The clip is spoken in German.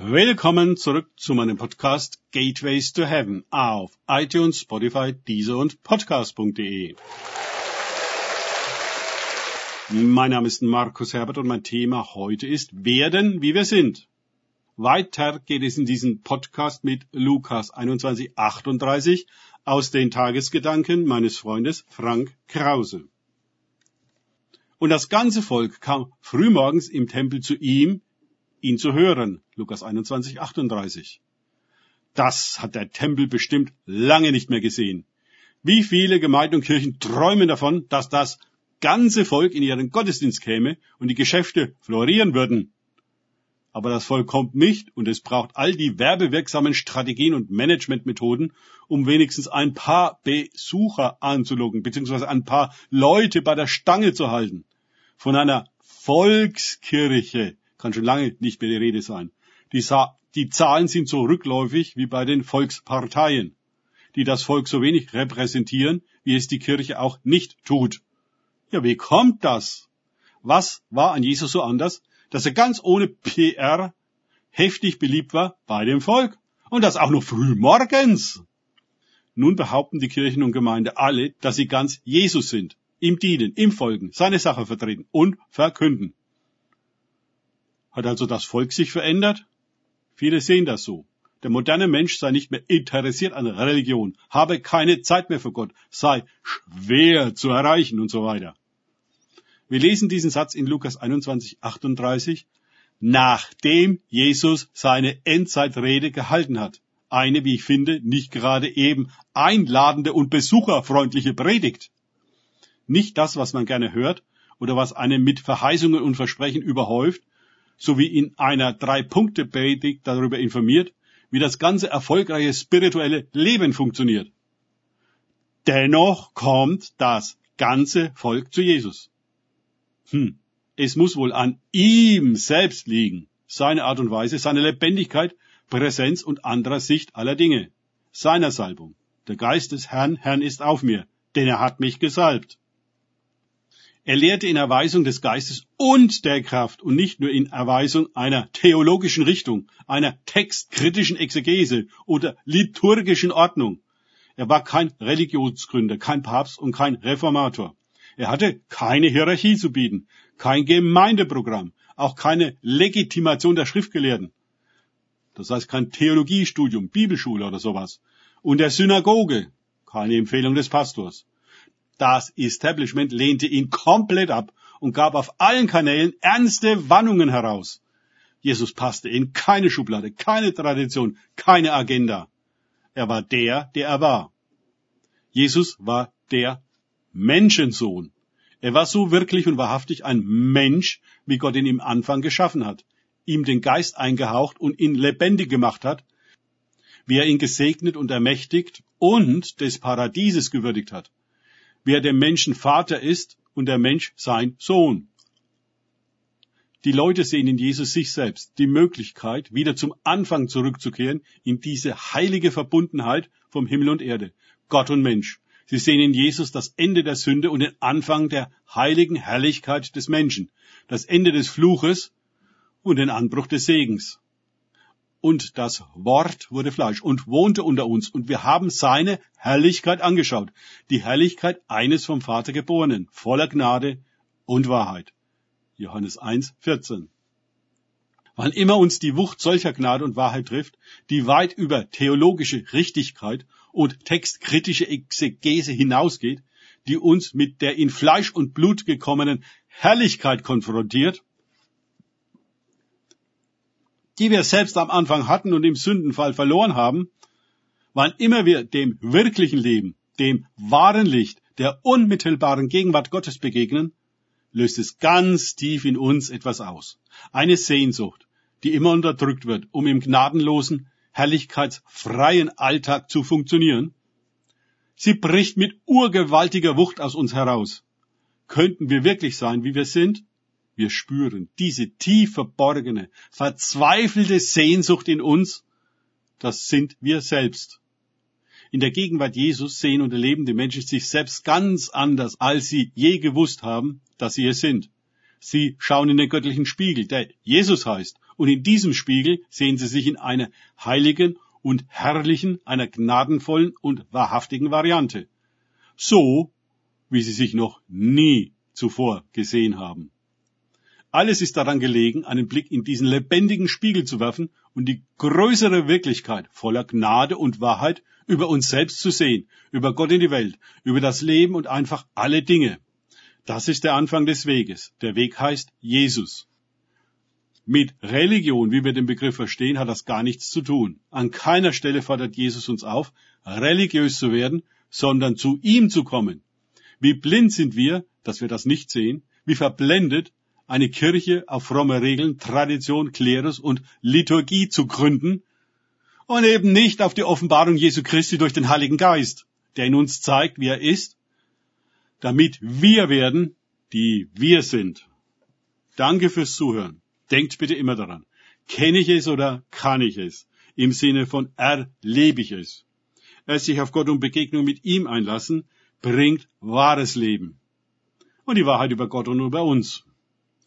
Willkommen zurück zu meinem Podcast Gateways to Heaven auf iTunes, Spotify, Deezer und Podcast.de. Mein Name ist Markus Herbert und mein Thema heute ist Werden, wie wir sind. Weiter geht es in diesem Podcast mit Lukas 21, 38 aus den Tagesgedanken meines Freundes Frank Krause. Und das ganze Volk kam frühmorgens im Tempel zu ihm, ihn zu hören. Lukas 21, 38. Das hat der Tempel bestimmt lange nicht mehr gesehen. Wie viele Gemeinden und Kirchen träumen davon, dass das ganze Volk in ihren Gottesdienst käme und die Geschäfte florieren würden. Aber das Volk kommt nicht und es braucht all die werbewirksamen Strategien und Managementmethoden, um wenigstens ein paar Besucher anzulocken, beziehungsweise ein paar Leute bei der Stange zu halten. Von einer Volkskirche kann schon lange nicht mehr die Rede sein. Die, die Zahlen sind so rückläufig wie bei den Volksparteien, die das Volk so wenig repräsentieren, wie es die Kirche auch nicht tut. Ja, wie kommt das? Was war an Jesus so anders, dass er ganz ohne PR heftig beliebt war bei dem Volk? Und das auch noch früh morgens. Nun behaupten die Kirchen und Gemeinde alle, dass sie ganz Jesus sind, ihm dienen, ihm folgen, seine Sache vertreten und verkünden. Hat also das Volk sich verändert? Viele sehen das so. Der moderne Mensch sei nicht mehr interessiert an Religion, habe keine Zeit mehr für Gott, sei schwer zu erreichen und so weiter. Wir lesen diesen Satz in Lukas 21, 38, nachdem Jesus seine Endzeitrede gehalten hat. Eine, wie ich finde, nicht gerade eben einladende und besucherfreundliche Predigt. Nicht das, was man gerne hört oder was einen mit Verheißungen und Versprechen überhäuft, sowie in einer Drei-Punkte-Predigt darüber informiert, wie das ganze erfolgreiche spirituelle Leben funktioniert. Dennoch kommt das ganze Volk zu Jesus. Hm, es muss wohl an ihm selbst liegen, seine Art und Weise, seine Lebendigkeit, Präsenz und anderer Sicht aller Dinge, seiner Salbung. Der Geist des Herrn, Herrn ist auf mir, denn er hat mich gesalbt. Er lehrte in Erweisung des Geistes und der Kraft und nicht nur in Erweisung einer theologischen Richtung, einer textkritischen Exegese oder liturgischen Ordnung. Er war kein Religionsgründer, kein Papst und kein Reformator. Er hatte keine Hierarchie zu bieten, kein Gemeindeprogramm, auch keine Legitimation der Schriftgelehrten. Das heißt kein Theologiestudium, Bibelschule oder sowas. Und der Synagoge, keine Empfehlung des Pastors. Das Establishment lehnte ihn komplett ab und gab auf allen Kanälen ernste Warnungen heraus. Jesus passte in keine Schublade, keine Tradition, keine Agenda. Er war der, der er war. Jesus war der Menschensohn. Er war so wirklich und wahrhaftig ein Mensch, wie Gott ihn im Anfang geschaffen hat, ihm den Geist eingehaucht und ihn lebendig gemacht hat, wie er ihn gesegnet und ermächtigt und des Paradieses gewürdigt hat wer dem Menschen Vater ist und der Mensch sein Sohn. Die Leute sehen in Jesus sich selbst, die Möglichkeit, wieder zum Anfang zurückzukehren, in diese heilige Verbundenheit vom Himmel und Erde, Gott und Mensch. Sie sehen in Jesus das Ende der Sünde und den Anfang der heiligen Herrlichkeit des Menschen, das Ende des Fluches und den Anbruch des Segens und das Wort wurde Fleisch und wohnte unter uns und wir haben seine Herrlichkeit angeschaut. Die Herrlichkeit eines vom Vater geborenen, voller Gnade und Wahrheit. Johannes 1, 14. Wann immer uns die Wucht solcher Gnade und Wahrheit trifft, die weit über theologische Richtigkeit und textkritische Exegese hinausgeht, die uns mit der in Fleisch und Blut gekommenen Herrlichkeit konfrontiert, die wir selbst am Anfang hatten und im Sündenfall verloren haben, wann immer wir dem wirklichen Leben, dem wahren Licht, der unmittelbaren Gegenwart Gottes begegnen, löst es ganz tief in uns etwas aus. Eine Sehnsucht, die immer unterdrückt wird, um im gnadenlosen, herrlichkeitsfreien Alltag zu funktionieren. Sie bricht mit urgewaltiger Wucht aus uns heraus. Könnten wir wirklich sein, wie wir sind? Wir spüren diese tief verborgene, verzweifelte Sehnsucht in uns. Das sind wir selbst. In der Gegenwart Jesus sehen und erleben die Menschen sich selbst ganz anders, als sie je gewusst haben, dass sie es sind. Sie schauen in den göttlichen Spiegel, der Jesus heißt, Und in diesem Spiegel sehen sie sich in einer heiligen und herrlichen, einer gnadenvollen und wahrhaftigen Variante. So, wie sie sich noch nie zuvor gesehen haben. Alles ist daran gelegen, einen Blick in diesen lebendigen Spiegel zu werfen und die größere Wirklichkeit voller Gnade und Wahrheit über uns selbst zu sehen, über Gott in die Welt, über das Leben und einfach alle Dinge. Das ist der Anfang des Weges. Der Weg heißt Jesus. Mit Religion, wie wir den Begriff verstehen, hat das gar nichts zu tun. An keiner Stelle fordert Jesus uns auf, religiös zu werden, sondern zu ihm zu kommen. Wie blind sind wir, dass wir das nicht sehen, wie verblendet, eine Kirche auf fromme Regeln, Tradition, Klerus und Liturgie zu gründen und eben nicht auf die Offenbarung Jesu Christi durch den Heiligen Geist, der in uns zeigt, wie er ist, damit wir werden, die wir sind. Danke fürs Zuhören. Denkt bitte immer daran. Kenne ich es oder kann ich es? Im Sinne von erlebe ich es. Es sich auf Gott und Begegnung mit ihm einlassen, bringt wahres Leben. Und die Wahrheit über Gott und über uns.